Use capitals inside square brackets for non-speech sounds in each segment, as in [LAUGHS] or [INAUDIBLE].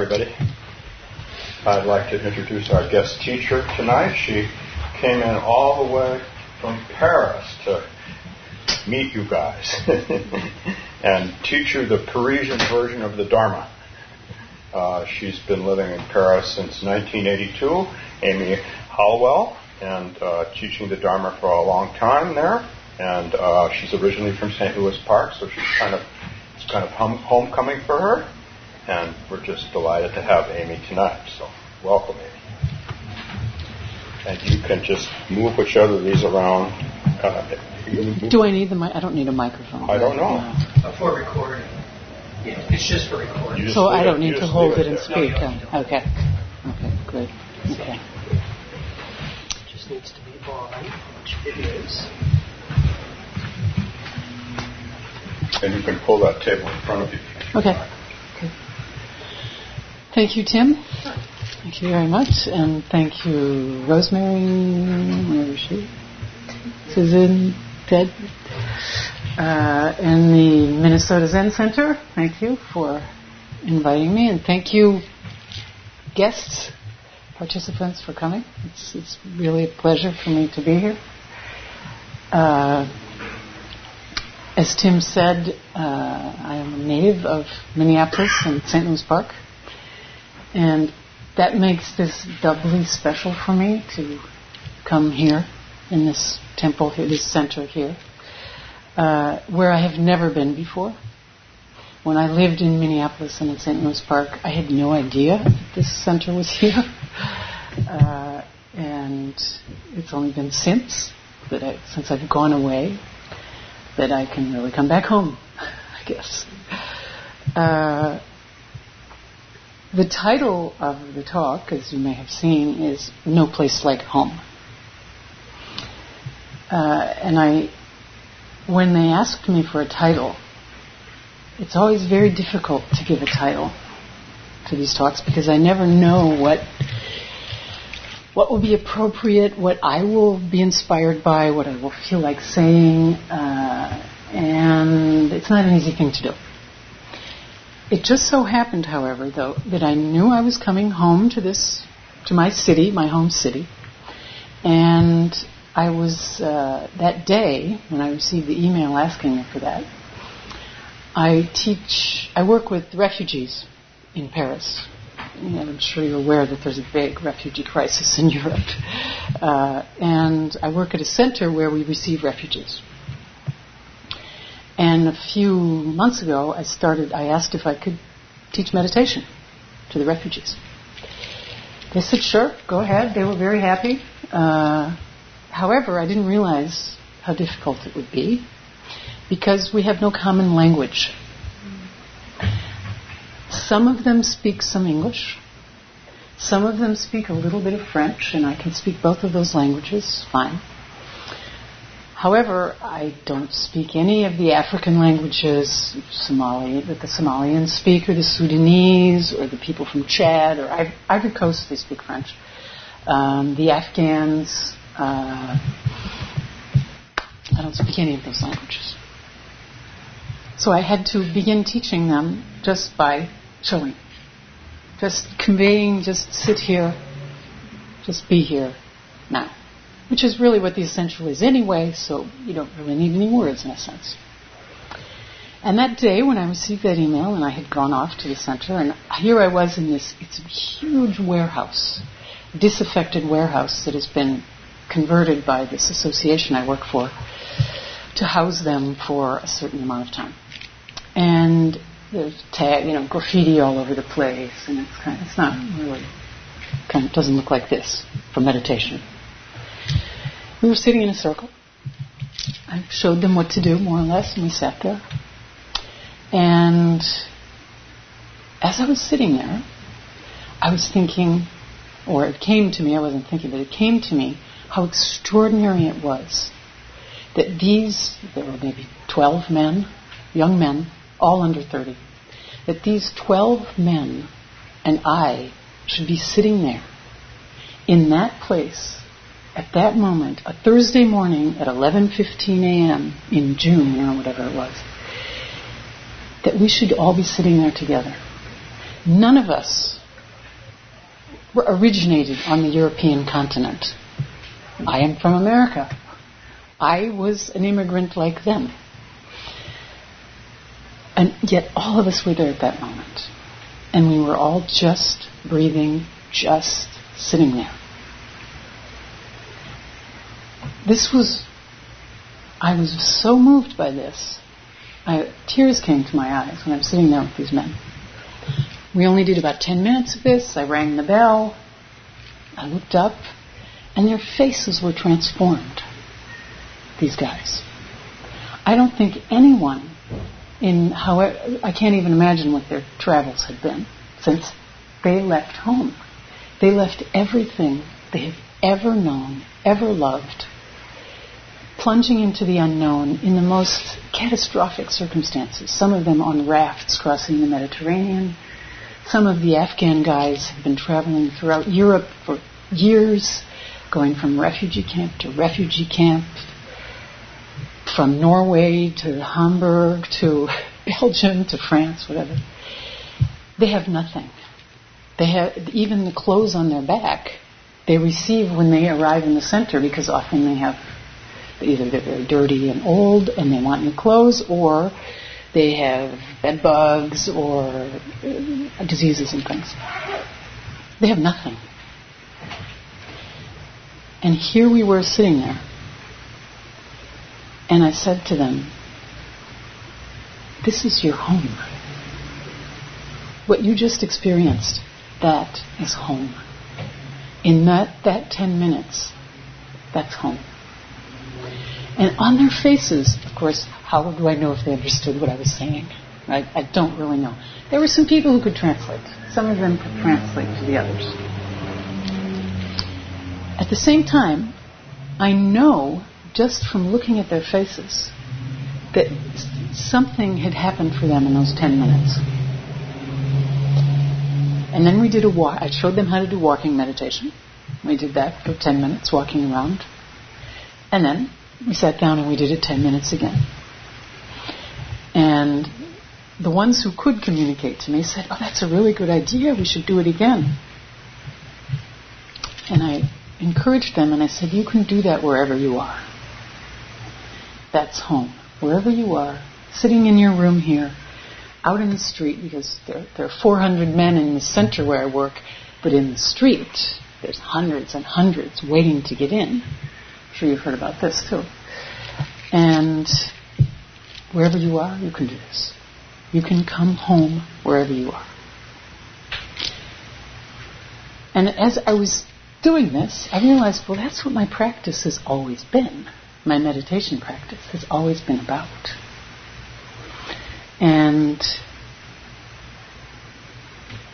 everybody. I'd like to introduce our guest teacher tonight. She came in all the way from Paris to meet you guys [LAUGHS] and teach you the Parisian version of the Dharma. Uh, she's been living in Paris since 1982, Amy Hollowell, and uh, teaching the Dharma for a long time there. And uh, she's originally from St. Louis Park, so she's kind of it's kind of home, homecoming for her. And we're just delighted to have Amy tonight. So welcome, Amy. And you can just move whichever of these around. Uh, Do I need the mic? I don't need a microphone. I don't know. Uh, for recording. Yeah, it's just for recording. So I don't it- need to hold leave it and there. speak. No, you Okay. Okay, good. Okay. It just needs to be on, which it is. And you can pull that table in front of you. Okay. okay. Thank you, Tim. Thank you very much. And thank you, Rosemary. Where is she? Susan, Ted, uh, and the Minnesota Zen Center. Thank you for inviting me. And thank you, guests, participants, for coming. It's, it's really a pleasure for me to be here. Uh, as Tim said, uh, I am a native of Minneapolis and St. Louis Park, and that makes this doubly special for me to come here in this temple here, this center here, uh, where I have never been before. When I lived in Minneapolis and in St. Louis Park, I had no idea this center was [LAUGHS] here, uh, and it's only been since that I, since I've gone away that I can really come back home, [LAUGHS] I guess. Uh, the title of the talk, as you may have seen, is No Place Like Home. Uh, and I, when they asked me for a title, it's always very difficult to give a title to these talks because I never know what what will be appropriate, what I will be inspired by, what I will feel like saying, uh, and it's not an easy thing to do. It just so happened, however, though, that I knew I was coming home to this, to my city, my home city, and I was uh, that day when I received the email asking me for that. I teach, I work with refugees in Paris. And I'm sure you're aware that there's a big refugee crisis in [LAUGHS] Europe. Uh, and I work at a center where we receive refugees. And a few months ago, I started, I asked if I could teach meditation to the refugees. They said, sure, go ahead. They were very happy. Uh, however, I didn't realize how difficult it would be because we have no common language. Some of them speak some English. Some of them speak a little bit of French, and I can speak both of those languages fine. However, I don't speak any of the African languages, Somali, that the Somalians speak, or the Sudanese, or the people from Chad, or Iv- Ivory Coast, they speak French. Um, the Afghans, uh, I don't speak any of those languages. So I had to begin teaching them just by showing, just conveying, just sit here, just be here now, which is really what the essential is anyway, so you don't really need any words in a sense. And that day when I received that email and I had gone off to the center, and here I was in this, it's a huge warehouse, disaffected warehouse that has been converted by this association I work for to house them for a certain amount of time. And there's tag, you know, graffiti all over the place, and it's kind of, it's not really, kind of doesn't look like this for meditation. We were sitting in a circle. I showed them what to do, more or less, and we sat there. And as I was sitting there, I was thinking, or it came to me, I wasn't thinking, but it came to me how extraordinary it was that these, there were maybe 12 men, young men, all under 30, that these 12 men and I should be sitting there in that place at that moment, a Thursday morning at 11:15 a.m. in June or whatever it was, that we should all be sitting there together. None of us originated on the European continent. I am from America. I was an immigrant like them. And yet all of us were there at that moment. And we were all just breathing, just sitting there. This was, I was so moved by this. I, tears came to my eyes when I was sitting there with these men. We only did about 10 minutes of this. I rang the bell. I looked up, and their faces were transformed. These guys. I don't think anyone in how I can't even imagine what their travels had been since they left home. They left everything they have ever known, ever loved, plunging into the unknown in the most catastrophic circumstances. Some of them on rafts crossing the Mediterranean. Some of the Afghan guys have been traveling throughout Europe for years, going from refugee camp to refugee camp, from Norway to Hamburg to [LAUGHS] Belgium to France, whatever. They have nothing. They have even the clothes on their back. They receive when they arrive in the center because often they have either they're very dirty and old and they want new clothes, or they have bed bugs or uh, diseases and things. They have nothing. And here we were sitting there and I said to them, This is your home. What you just experienced, that is home. In that, that 10 minutes, that's home. And on their faces, of course, how do I know if they understood what I was saying? I don't really know. There were some people who could translate. Some of them could translate to the others. At the same time, I know just from looking at their faces that something had happened for them in those 10 minutes. And then we did a walk. I showed them how to do walking meditation. We did that for 10 minutes, walking around. And then we sat down and we did it 10 minutes again. And the ones who could communicate to me said, Oh, that's a really good idea. We should do it again. And I encouraged them and I said, You can do that wherever you are that's home. Wherever you are, sitting in your room here, out in the street, because there, there are 400 men in the center where I work, but in the street, there's hundreds and hundreds waiting to get in. I'm sure you've heard about this too. And wherever you are, you can do this. You can come home wherever you are. And as I was doing this, I realized, well, that's what my practice has always been my meditation practice has always been about. And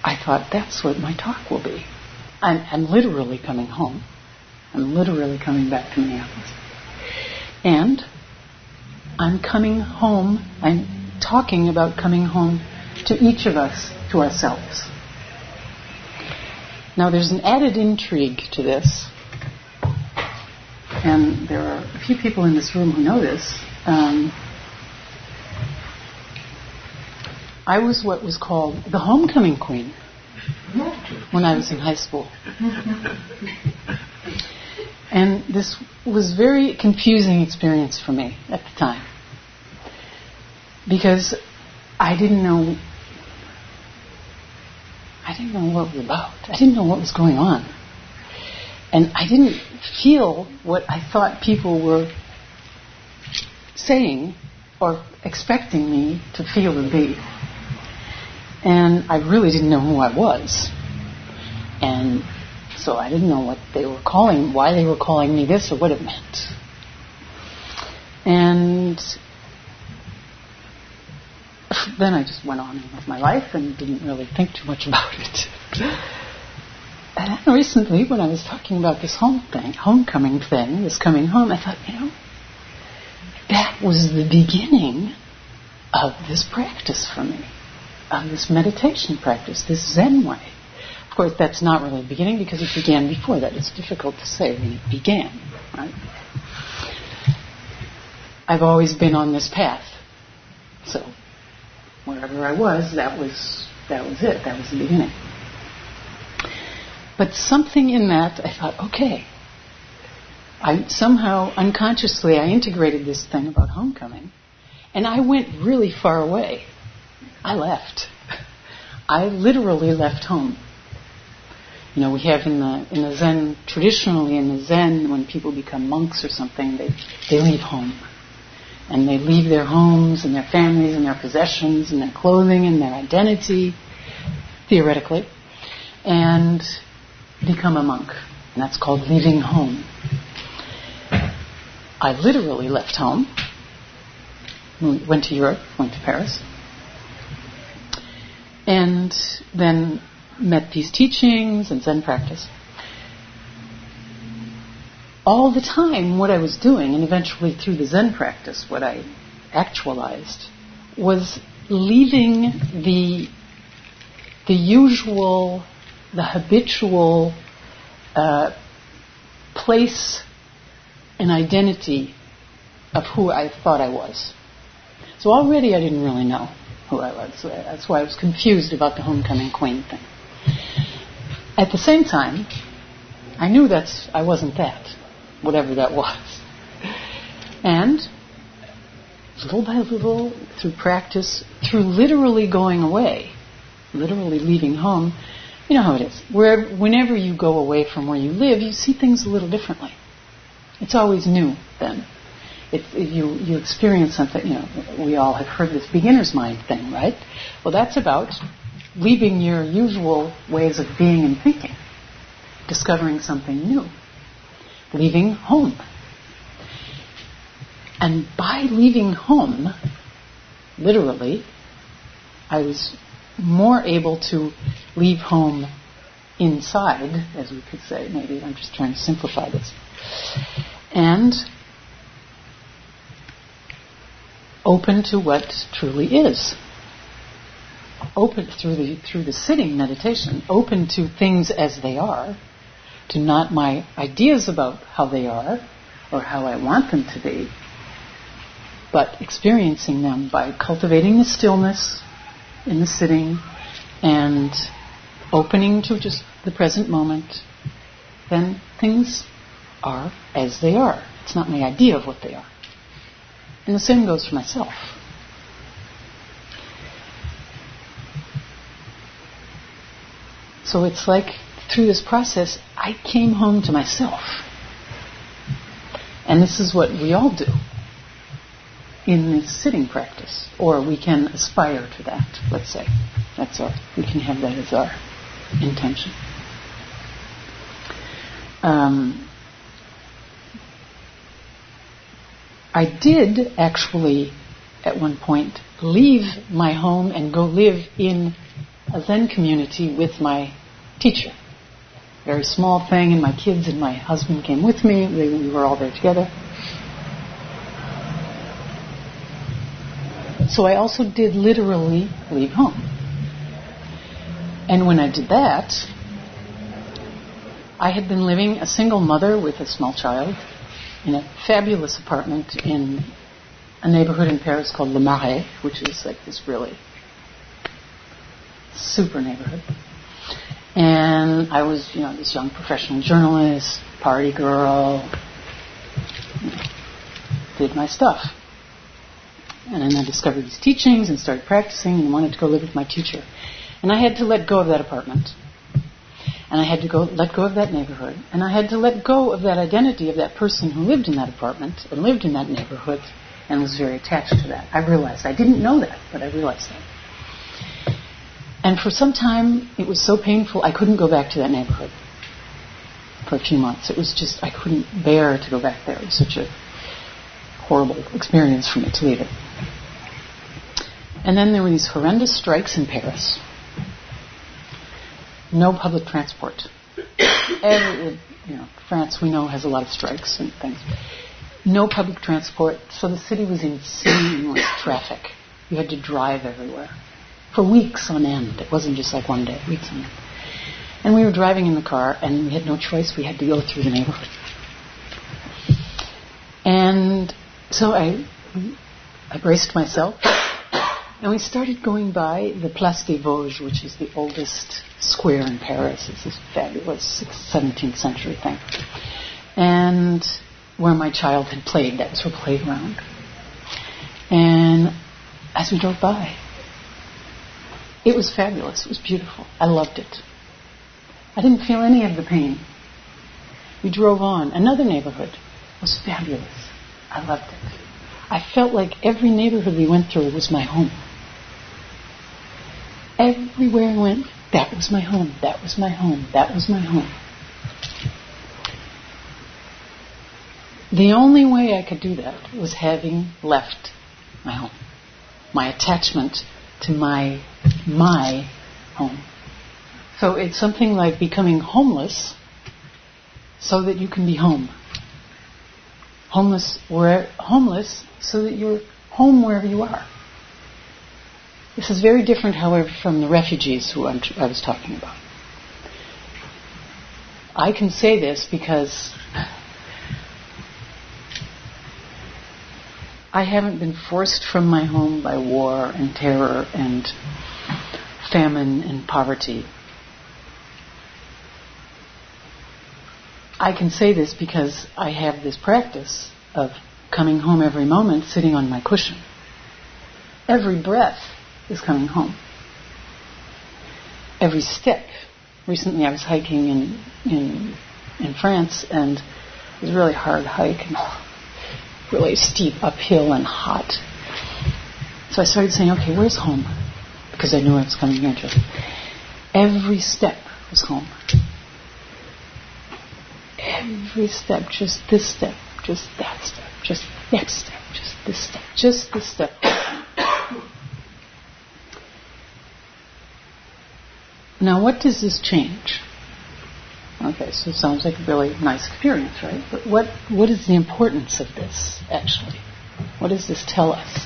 I thought that's what my talk will be. I'm, I'm literally coming home. I'm literally coming back to Minneapolis. And I'm coming home, I'm talking about coming home to each of us, to ourselves. Now there's an added intrigue to this and there are a few people in this room who know this. Um, I was what was called the homecoming queen when I was in high school. [LAUGHS] And this was very confusing experience for me at the time. Because I didn't know I didn't know what it was about. I didn't know what was going on. And I didn't feel what I thought people were saying or expecting me to feel and be. And I really didn't know who I was. And so I didn't know what they were calling, why they were calling me this or what it meant. And then I just went on with my life and didn't really think too much about [LAUGHS] it. And then recently, when I was talking about this home thing, homecoming thing, this coming home, I thought, you know, that was the beginning of this practice for me, of this meditation practice, this Zen way. Of course, that's not really the beginning because it began before that. It's difficult to say when it began, right? I've always been on this path. So, wherever I was, that was that was it. That was the beginning. But something in that, I thought, okay. I somehow unconsciously I integrated this thing about homecoming, and I went really far away. I left. [LAUGHS] I literally left home. You know, we have in the in the Zen traditionally in the Zen when people become monks or something, they they leave home. And they leave their homes and their families and their possessions and their clothing and their identity, theoretically, and become a monk. And that's called leaving home. I literally left home, went to Europe, went to Paris, and then met these teachings and Zen practice. All the time, what I was doing, and eventually through the Zen practice, what I actualized was leaving the the usual, the habitual uh, place and identity of who I thought I was. So already I didn't really know who I was. That's why I was confused about the homecoming queen thing. At the same time, I knew that I wasn't that, whatever that was. And little by little, through practice, through literally going away, literally leaving home, you know how it is. Where, whenever you go away from where you live, you see things a little differently. It's always new then. If you, you experience something, you know, we all have heard this beginner's mind thing, right? Well, that's about leaving your usual ways of being and thinking, discovering something new, leaving home. And by leaving home, literally, I was more able to leave home inside, as we could say. Maybe I'm just trying to simplify this. And open to what truly is open through the through the sitting meditation, open to things as they are, to not my ideas about how they are or how I want them to be, but experiencing them by cultivating the stillness in the sitting and opening to just the present moment, then things are as they are. It's not my idea of what they are. And the same goes for myself. So it's like through this process, I came home to myself. And this is what we all do in this sitting practice. Or we can aspire to that, let's say. That's our, we can have that as our intention. Um, I did actually, at one point, leave my home and go live in a Zen community with my teacher. Very small thing, and my kids and my husband came with me. We, were all there together. So I also did literally leave home. And when I did that, I had been living a single mother with a small child in a fabulous apartment in a neighborhood in Paris called Le Marais, which is like this really super neighborhood. And I was, you know, this young professional journalist, party girl, did my stuff. And then I discovered these teachings and started practicing and wanted to go live with my teacher. And I had to let go of that apartment. And I had to go let go of that neighborhood. And I had to let go of that identity of that person who lived in that apartment and lived in that neighborhood and was very attached to that. I realized I didn't know that, but I realized that. And for some time, it was so painful, I couldn't go back to that neighborhood for a few months. It was just, I couldn't bear to go back there. It was such a horrible experience for me to leave it. And then there were these horrendous strikes in Paris. No public transport. Every, you know, France, we know, has a lot of strikes and things. No public transport, so the city was insane with traffic. You had to drive everywhere for weeks on end. It wasn't just like one day, weeks on end. And we were driving in the car, and we had no choice. We had to go through the neighborhood. And so I, I braced myself, And we started going by the Place des Vosges, which is the oldest square in Paris. It's this fabulous 17th century thing. And where my child had played, that was her playground. And as we drove by, it was fabulous. It was beautiful. I loved it. I didn't feel any of the pain. We drove on. Another neighborhood was fabulous. I loved it. I felt like every neighborhood we went through was my home. Everywhere I went, that was my home, that was my home, that was my home. The only way I could do that was having left my home, my attachment to my my home. So it's something like becoming homeless so that you can be home. Homeless where homeless so that you're home wherever you are. This is very different, however, from the refugees who I'm, i was talking about. I can say this because I haven't been forced from my home by war and terror and famine and poverty. I can say this because I have this practice of coming home every moment sitting on my cushion. Every breath is coming home. Every step. Recently I was hiking in, in, in France and it was a really hard hike and really steep uphill and hot. So I started saying, okay, where's home? Because I knew I was coming here. Every step was home. Every step, just this step, just that step, just next step, just this step, just this step. Now, what does this change? Okay, so it sounds like a really nice experience, right? But what, what is the importance of this, actually? What does this tell us?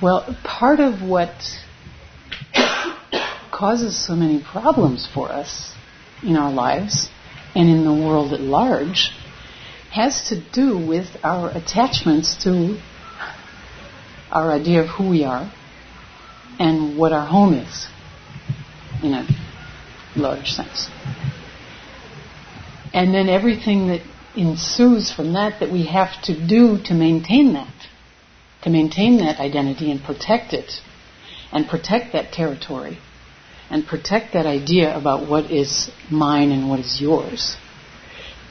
Well, part of what causes so many problems for us in our lives and in the world at large has to do with our attachments to our idea of who we are and what our home is in a large sense. And then everything that ensues from that that we have to do to maintain that, to maintain that identity and protect it, and protect that territory, and protect that idea about what is mine and what is yours,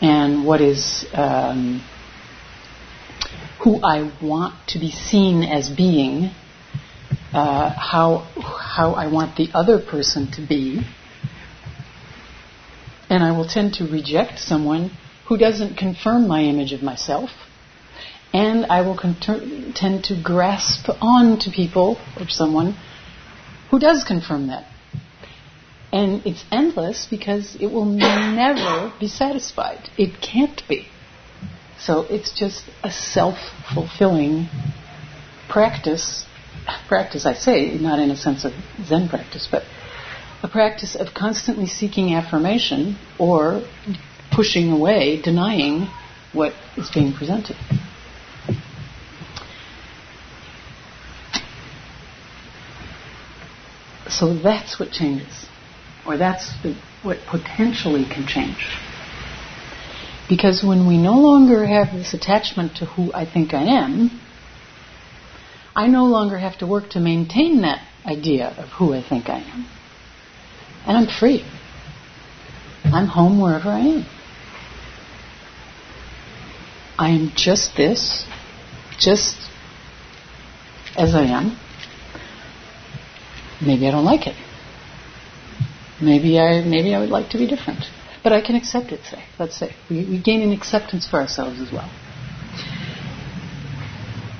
and what is um, who I want to be seen as being uh, how how I want the other person to be, and I will tend to reject someone who doesn't confirm my image of myself, and I will con- tend to grasp on to people or someone who does confirm that. And it's endless because it will never be satisfied. It can't be. So it's just a self fulfilling practice practice, I say, not in a sense of Zen practice, but a practice of constantly seeking affirmation or pushing away, denying what is being presented. So that's what changes, or that's the, what potentially can change. Because when we no longer have this attachment to who I think I am, I no longer have to work to maintain that idea of who I think I am. And I'm free. I'm home wherever I am. I am just this, just as I am. Maybe I don't like it. Maybe I maybe I would like to be different. But I can accept it, say. Let's say. We, we gain an acceptance for ourselves as well.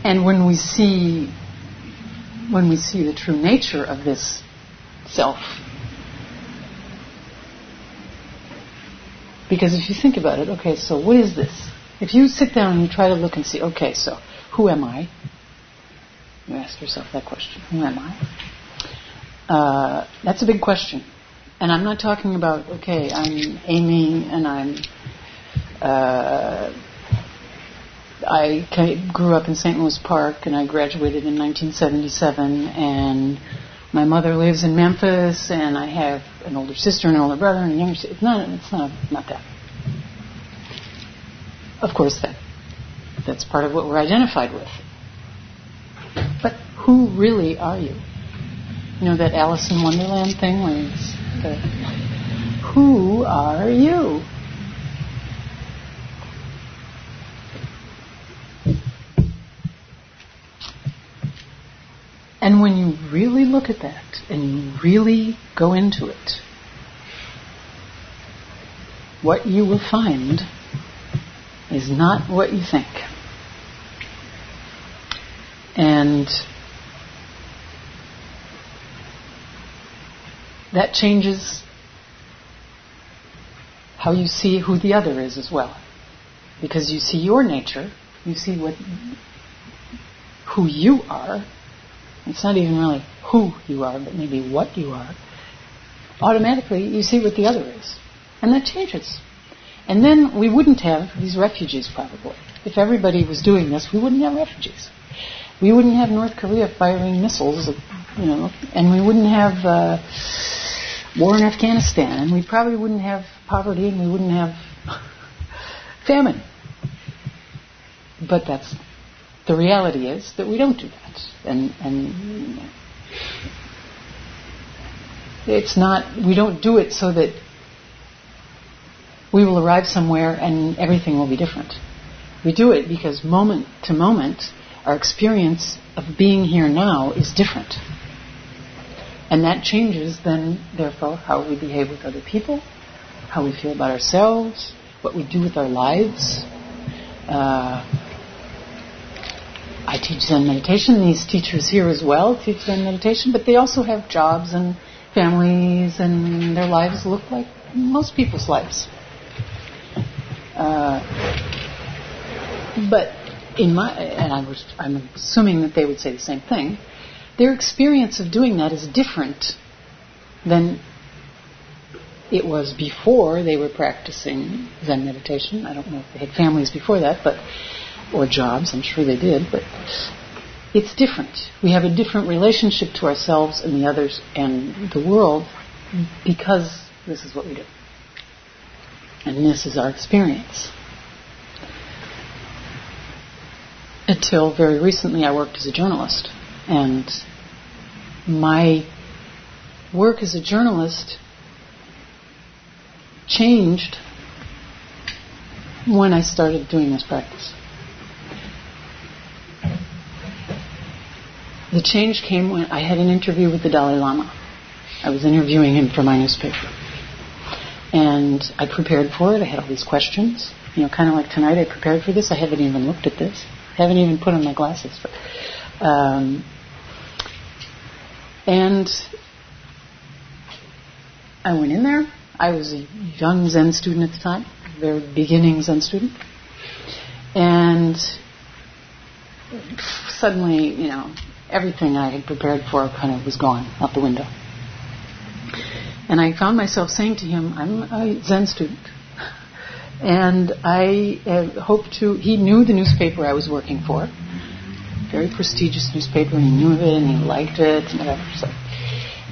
And when we see when we see the true nature of this self, because if you think about it, okay, so what is this? If you sit down and you try to look and see, okay, so who am I? You ask yourself that question: Who am I? Uh, that's a big question, and I'm not talking about okay, I'm Amy and I'm. Uh, I grew up in St. Louis Park, and I graduated in 1977, and my mother lives in Memphis, and I have an older sister and an older brother and a younger sister. It's not, it's not, not that. Of course, that that's part of what we're identified with. But who really are you? You know that Alice in Wonderland thing where it's the, who are you? And when you really look at that and you really go into it, what you will find is not what you think. And that changes how you see who the other is as well. Because you see your nature, you see what who you are. It's not even really who you are, but maybe what you are. Automatically, you see what the other is. And that changes. And then we wouldn't have these refugees probably. If everybody was doing this, we wouldn't have refugees. We wouldn't have North Korea firing missiles, you know, and we wouldn't have uh, war in Afghanistan, and we probably wouldn't have poverty, and we wouldn't have [LAUGHS] famine. But that's the reality is that we don't do that, and and it's not we don't do it so that we will arrive somewhere and everything will be different. We do it because moment to moment, our experience of being here now is different. And that changes then, therefore, how we behave with other people, how we feel about ourselves, what we do with our lives. Uh, I teach Zen meditation. These teachers here as well teach Zen meditation, but they also have jobs and families, and their lives look like most people's lives. Uh, but in my, and I was, I'm assuming that they would say the same thing, their experience of doing that is different than it was before they were practicing Zen meditation. I don't know if they had families before that, but or jobs. I'm sure they did, but it's different. We have a different relationship to ourselves and the others and the world because this is what we do. And this is our experience. Until very recently, I worked as a journalist. And my work as a journalist changed when I started doing this practice. The change came when I had an interview with the Dalai Lama. I was interviewing him for my newspaper. And I prepared for it. I had all these questions. You know, kind of like tonight, I prepared for this. I haven't even looked at this. I haven't even put on my glasses. But, um, and I went in there. I was a young Zen student at the time, very beginning Zen student. And suddenly, you know, everything I had prepared for kind of was gone out the window. And I found myself saying to him, I'm a Zen student. And I uh, hope to, he knew the newspaper I was working for, very prestigious newspaper, and he knew of it and he liked it and whatever. So,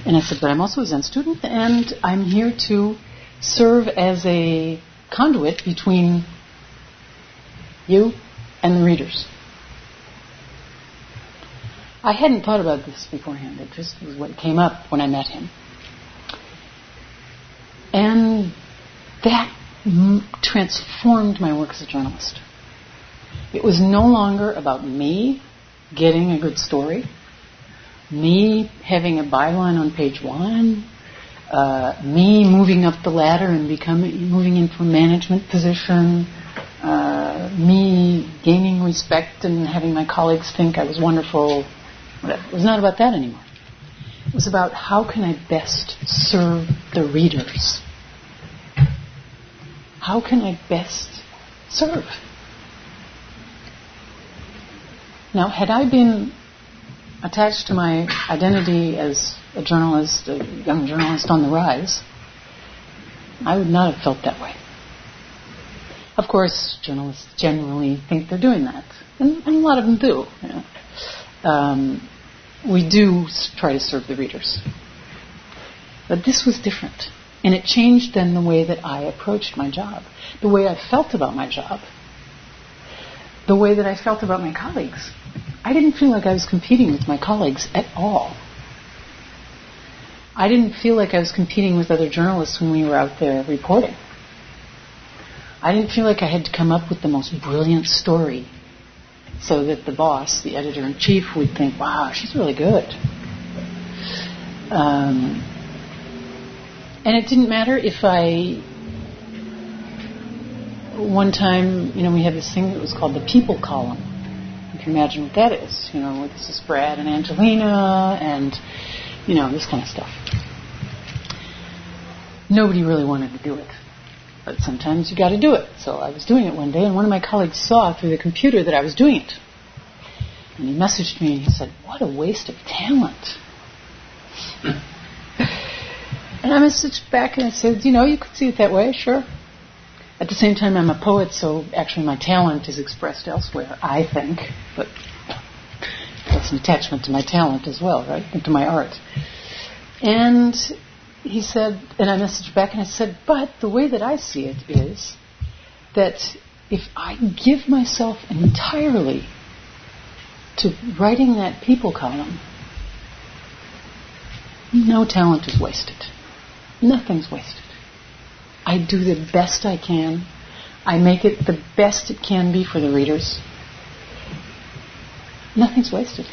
and I said, but I'm also a Zen student and I'm here to serve as a conduit between you and the readers. I hadn't thought about this beforehand. It just was what came up when I met him. And that m- transformed my work as a journalist. It was no longer about me getting a good story, me having a byline on page one, uh, me moving up the ladder and becoming moving into a management position, uh, me gaining respect and having my colleagues think I was wonderful. It was not about that anymore. It was about how can I best serve the readers how can I best serve? Now, had I been attached to my identity as a journalist, a young journalist on the rise, I would not have felt that way. Of course, journalists generally think they're doing that, and, and a lot of them do. You know. um, we do try to serve the readers. But this was different. And it changed then the way that I approached my job, the way I felt about my job, the way that I felt about my colleagues. I didn't feel like I was competing with my colleagues at all. I didn't feel like I was competing with other journalists when we were out there reporting. I didn't feel like I had to come up with the most brilliant story so that the boss, the editor in chief, would think, wow, she's really good. Um, and it didn't matter if I. One time, you know, we had this thing that was called the people column. You can imagine what that is. You know, this is Brad and Angelina and, you know, this kind of stuff. Nobody really wanted to do it. But sometimes you got to do it. So I was doing it one day, and one of my colleagues saw through the computer that I was doing it. And he messaged me and he said, What a waste of talent. [COUGHS] and I messaged back and I said, You know, you could see it that way, sure. At the same time, I'm a poet, so actually my talent is expressed elsewhere, I think. But that's an attachment to my talent as well, right? And to my art. And he said, and I messaged back and I said, but the way that I see it is that if I give myself entirely to writing that people column, no talent is wasted. Nothing's wasted. I do the best I can. I make it the best it can be for the readers. Nothing's wasted.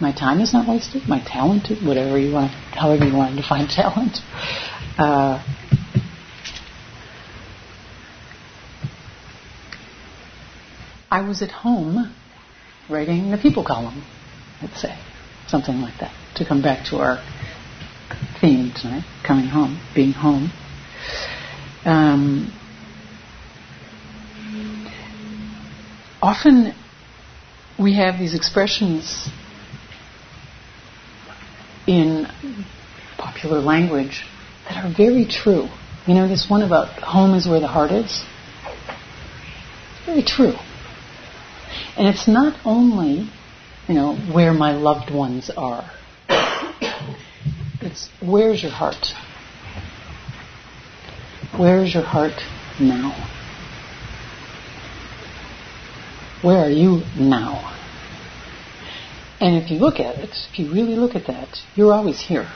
My time is not wasted. My talent, whatever you want, however you want to define [LAUGHS] talent. Uh, I was at home writing the people column, let's say, something like that, to come back to our theme tonight, coming home, being home. Um, often we have these expressions in popular language that are very true. You know, this one about home is where the heart is? Very true. And it's not only, you know, where my loved ones are. [COUGHS] It's where's your heart? Where's your heart now? Where are you now? And if you look at it, if you really look at that, you're always here.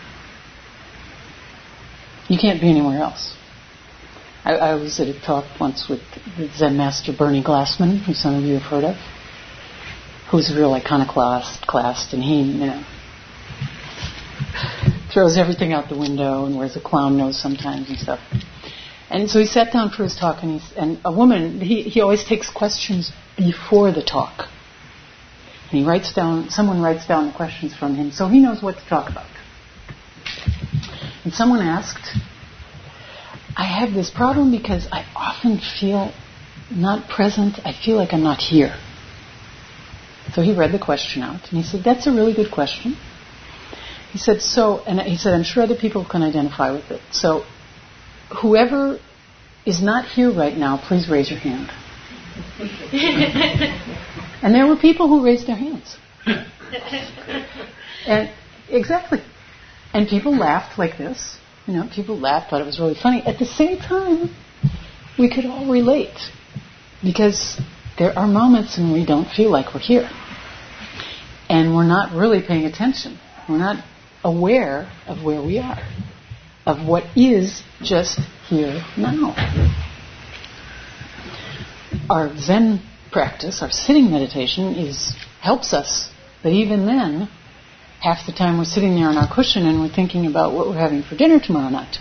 You can't be anywhere else. I, I was at a talk once with Zen Master Bernie Glassman, who some of you have heard of, who's a real iconoclast, classed, and he, you know, throws everything out the window and wears a clown nose sometimes and stuff. And so he sat down for his talk, and, he, and a woman, he, he always takes questions before the talk. And he writes down, someone writes down the questions from him so he knows what to talk about. And someone asked, I have this problem because I often feel not present. I feel like I'm not here. So he read the question out and he said, That's a really good question. He said, So, and he said, I'm sure other people can identify with it. So, whoever is not here right now, please raise your hand. and there were people who raised their hands. and exactly. And people laughed like this. You know, people laughed, thought it was really funny. At the same time, we could all relate because there are moments when we don't feel like we're here. And we're not really paying attention. We're not aware of where we are, of what is just here now our Zen practice, our sitting meditation, is helps us. But even then, half the time we're sitting there on our cushion and we're thinking about what we're having for dinner tomorrow night,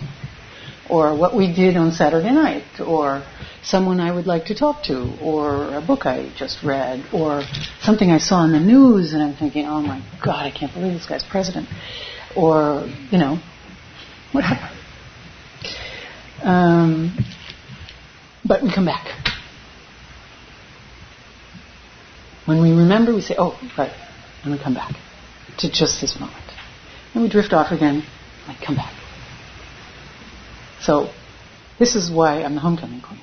or what we did on Saturday night, or someone I would like to talk to, or a book I just read, or something I saw on the news and I'm thinking, oh my God, I can't believe this guy's president, or you know, whatever. Um, but we come back. When we remember, we say, oh, right, and we come back to just this moment. And we drift off again, and come back. So, this is why I'm the homecoming queen.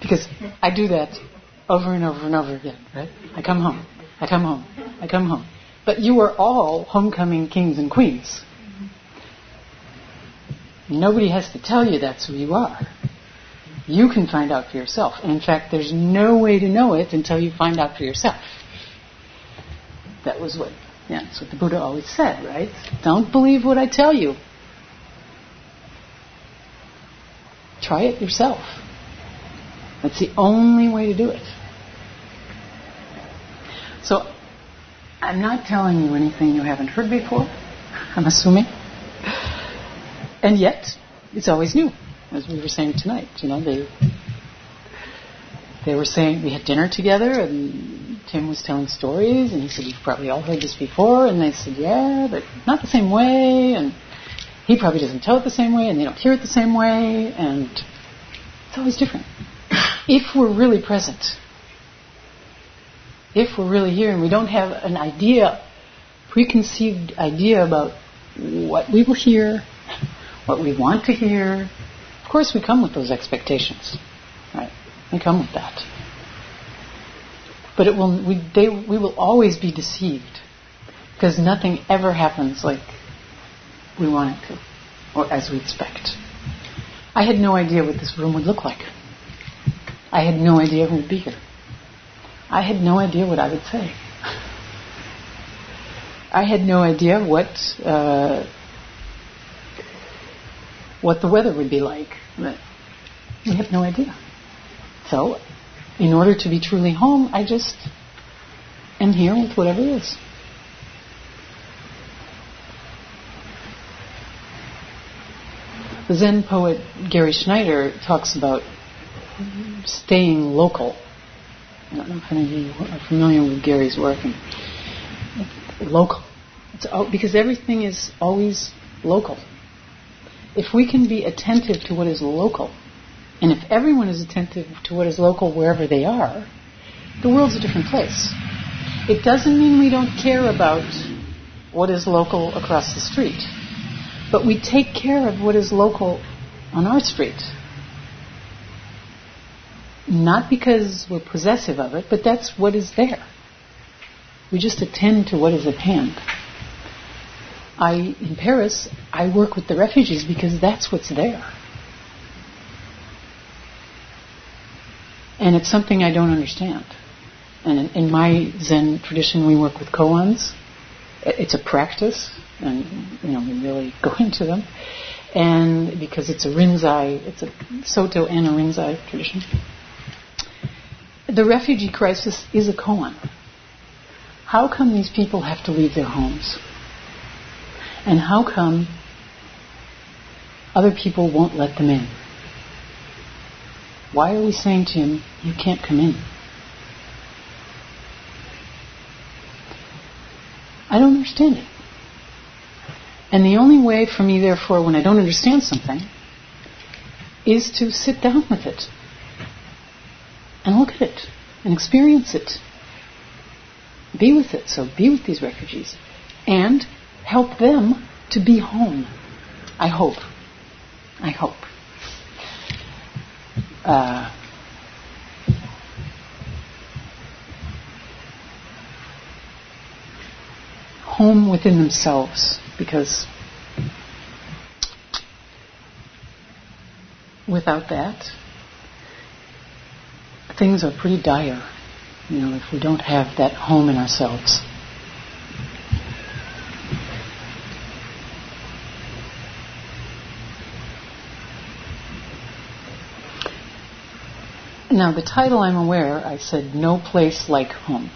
Because I do that over and over and over again, right? I come home, I come home, I come home. But you are all homecoming kings and queens. Nobody has to tell you that's who you are. You can find out for yourself. And in fact, there's no way to know it until you find out for yourself. That was what, yeah, that's what the Buddha always said, right? Don't believe what I tell you. Try it yourself. That's the only way to do it. So, I'm not telling you anything you haven't heard before, I'm assuming. And yet, it's always new, as we were saying tonight. You know, they they were saying we had dinner together, and Tim was telling stories, and he said, "You've probably all heard this before," and they said, "Yeah, but not the same way," and he probably doesn't tell it the same way, and they don't hear it the same way, and it's always different. [LAUGHS] If we're really present, if we're really here, and we don't have an idea, preconceived idea about what we will hear, what we want to hear. Of course, we come with those expectations, right? We come with that. But it will, we, they, we will always be deceived because nothing ever happens like we want it to or as we expect. I had no idea what this room would look like. I had no idea who would be here. I had no idea what I would say. [LAUGHS] I had no idea what uh, what the weather would be like. But we have no idea. So, in order to be truly home, I just am here with whatever is. The Zen poet Gary Snyder talks about staying local. I don't know if any of you are familiar with Gary's work. And local. It's, because everything is always local if we can be attentive to what is local, and if everyone is attentive to what is local wherever they are, the world's a different place. It doesn't mean we don't care about what is local across the street, but we take care of what is local on our street. Not because we're possessive of it, but that's what is there. We just attend to what is at hand. I in Paris, I work with the refugees because that's what's there. And it's something I don't understand. And in, in my Zen tradition, we work with koans. It's a practice, and you know we really [LAUGHS] go into them. And because it's a Rinzai, it's a Soto and a Rinzai tradition. The refugee crisis is a koan. How come these people have to leave their homes? And how come other people won't let them in? Why are we saying to him, you can't come in? I don't understand it. And the only way for me, therefore, when I don't understand something, is to sit down with it and look at it and experience it. Be with it. So be with these refugees. And help them to be home. I hope. I hope. Uh, home within themselves because without that, things are pretty dire. You know, if we don't have that home in ourselves. Now, the title I'm aware, I said, No Place Like Home.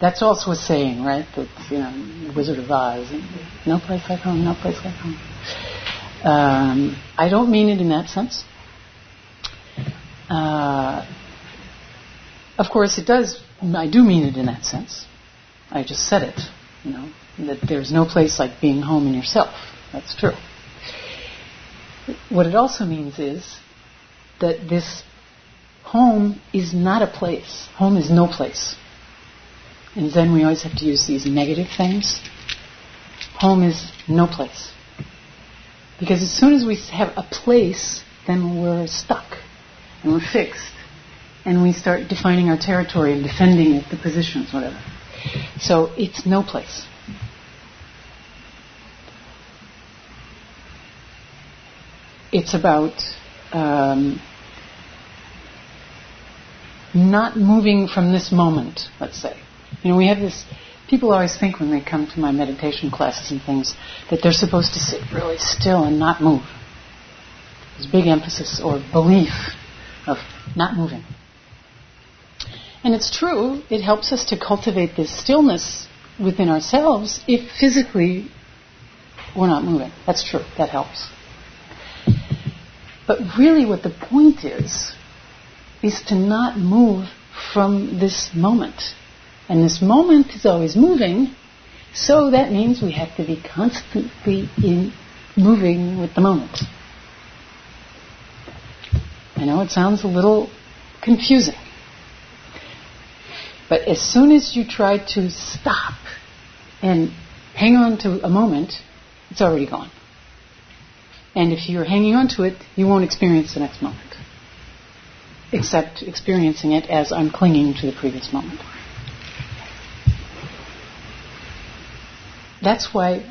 That's also a saying, right? That, you know, Wizard of Oz. No place like home, no place like home. Um, I don't mean it in that sense. Uh, of course, it does, I do mean it in that sense. I just said it, you know, that there's no place like being home in yourself. That's true. What it also means is that this home is not a place. Home is no place. And then we always have to use these negative things. Home is no place. Because as soon as we have a place, then we're stuck and we're fixed. And we start defining our territory and defending it, the positions, whatever. So it's no place. It's about um, not moving from this moment, let's say. You know, we have this, people always think when they come to my meditation classes and things that they're supposed to sit really still and not move. There's big emphasis or belief of not moving. And it's true, it helps us to cultivate this stillness within ourselves if physically we're not moving. That's true, that helps. But really, what the point is, is to not move from this moment. And this moment is always moving, so that means we have to be constantly in moving with the moment. I know it sounds a little confusing. But as soon as you try to stop and hang on to a moment, it's already gone. And if you're hanging on to it, you won't experience the next moment. Except experiencing it as I'm clinging to the previous moment. That's why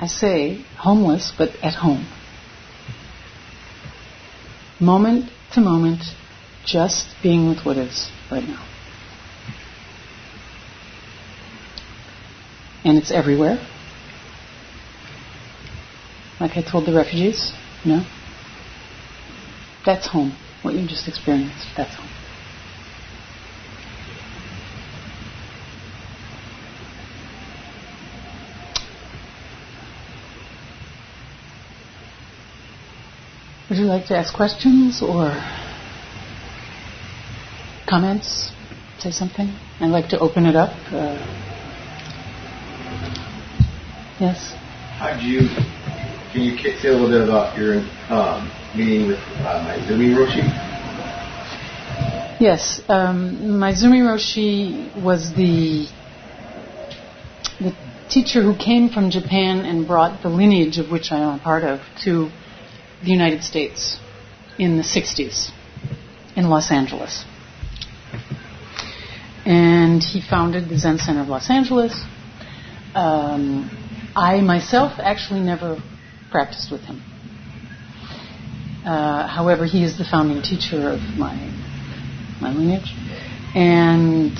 I say homeless, but at home. Moment to moment, just being with what is right now. And it's everywhere. Like I told the refugees, you know? That's home. What you just experienced, that's home. Would you like to ask questions or comments? Say something? I'd like to open it up. Uh, yes? How do you, can you say a little bit about your um, meeting with uh, Maezumi Roshi? Yes, um, Maezumi Roshi was the the teacher who came from Japan and brought the lineage of which I am a part of to the United States in the 60s in Los Angeles. And he founded the Zen Center of Los Angeles. Um, I myself actually never practiced with him. Uh, however, he is the founding teacher of my my lineage, and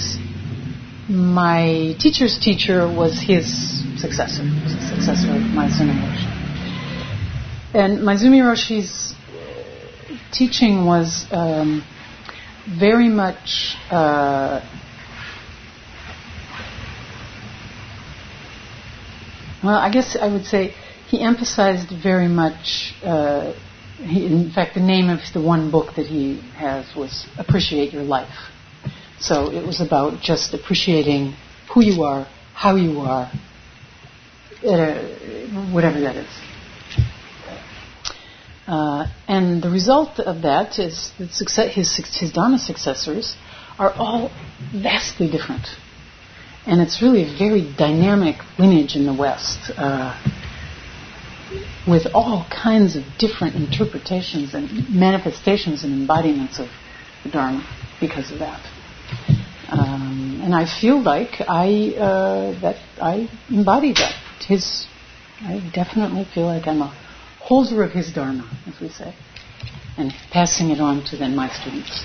my teacher's teacher was his successor, was successor of Maezumi Roshi. And Maezumi Roshi's teaching was um, very much uh, well, I guess I would say he emphasized very much. Uh, he, in fact, the name of the one book that he has was "Appreciate Your Life." So it was about just appreciating who you are, how you are, uh, whatever that is. Uh, and the result of that is that success, his, his Dharma successors are all vastly different. And it's really a very dynamic lineage in the West uh, with all kinds of different interpretations and manifestations and embodiments of the Dharma because of that. Um, and I feel like I uh, that I embody that. His, I definitely feel like I'm a holder of his dharma, as we say, and passing it on to then my students.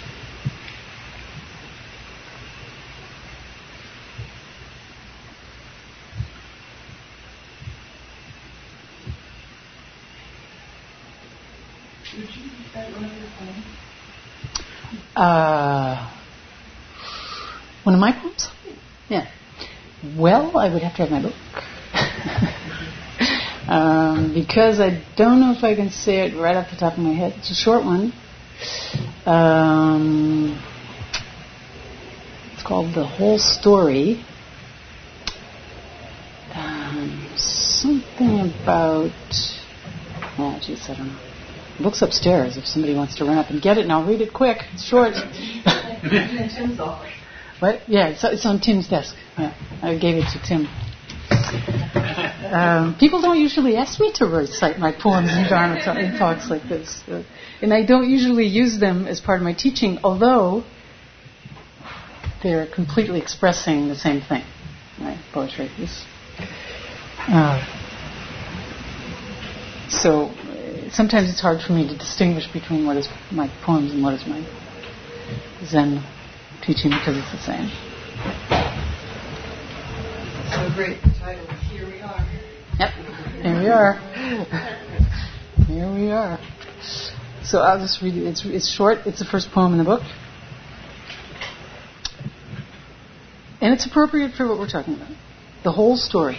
Uh, one of my poems? Yeah. Well, I would have to have my book. [LAUGHS] um, because I don't know if I can say it right off the top of my head. It's a short one. Um, it's called The Whole Story. Um, something about. Oh, jeez, I don't know. Book's upstairs if somebody wants to run up and get it, and I'll read it quick. It's short. [LAUGHS] what? Yeah, it's, it's on Tim's desk. Yeah, I gave it to Tim. Um, people don't usually ask me to recite my poems in Dharma in talks like this, uh, and I don't usually use them as part of my teaching, although they're completely expressing the same thing. Right? Poetry is. Uh, so sometimes it's hard for me to distinguish between what is my poems and what is my Zen teaching because it's the same. So great. Title Here We Are. Yep. Here we are. [LAUGHS] Here we are. So I'll just read it. It's, it's short. It's the first poem in the book. And it's appropriate for what we're talking about. The whole story.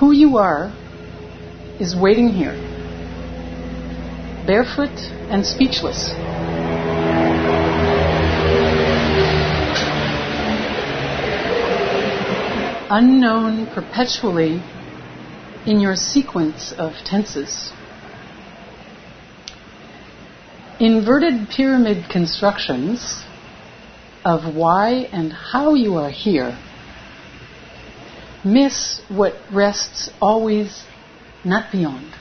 Who you are is waiting here, barefoot and speechless. Unknown perpetually in your sequence of tenses. Inverted pyramid constructions of why and how you are here miss what rests always not beyond.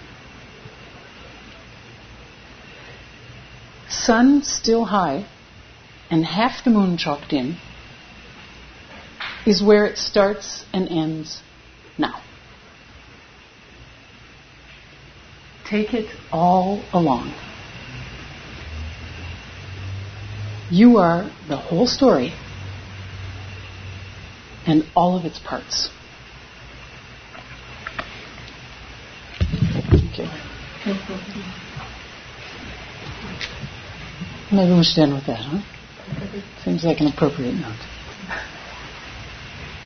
Sun still high and half the moon chalked in is where it starts and ends now. Take it all along. You are the whole story and all of its parts. Maybe we should end with that, huh? Seems like an appropriate note.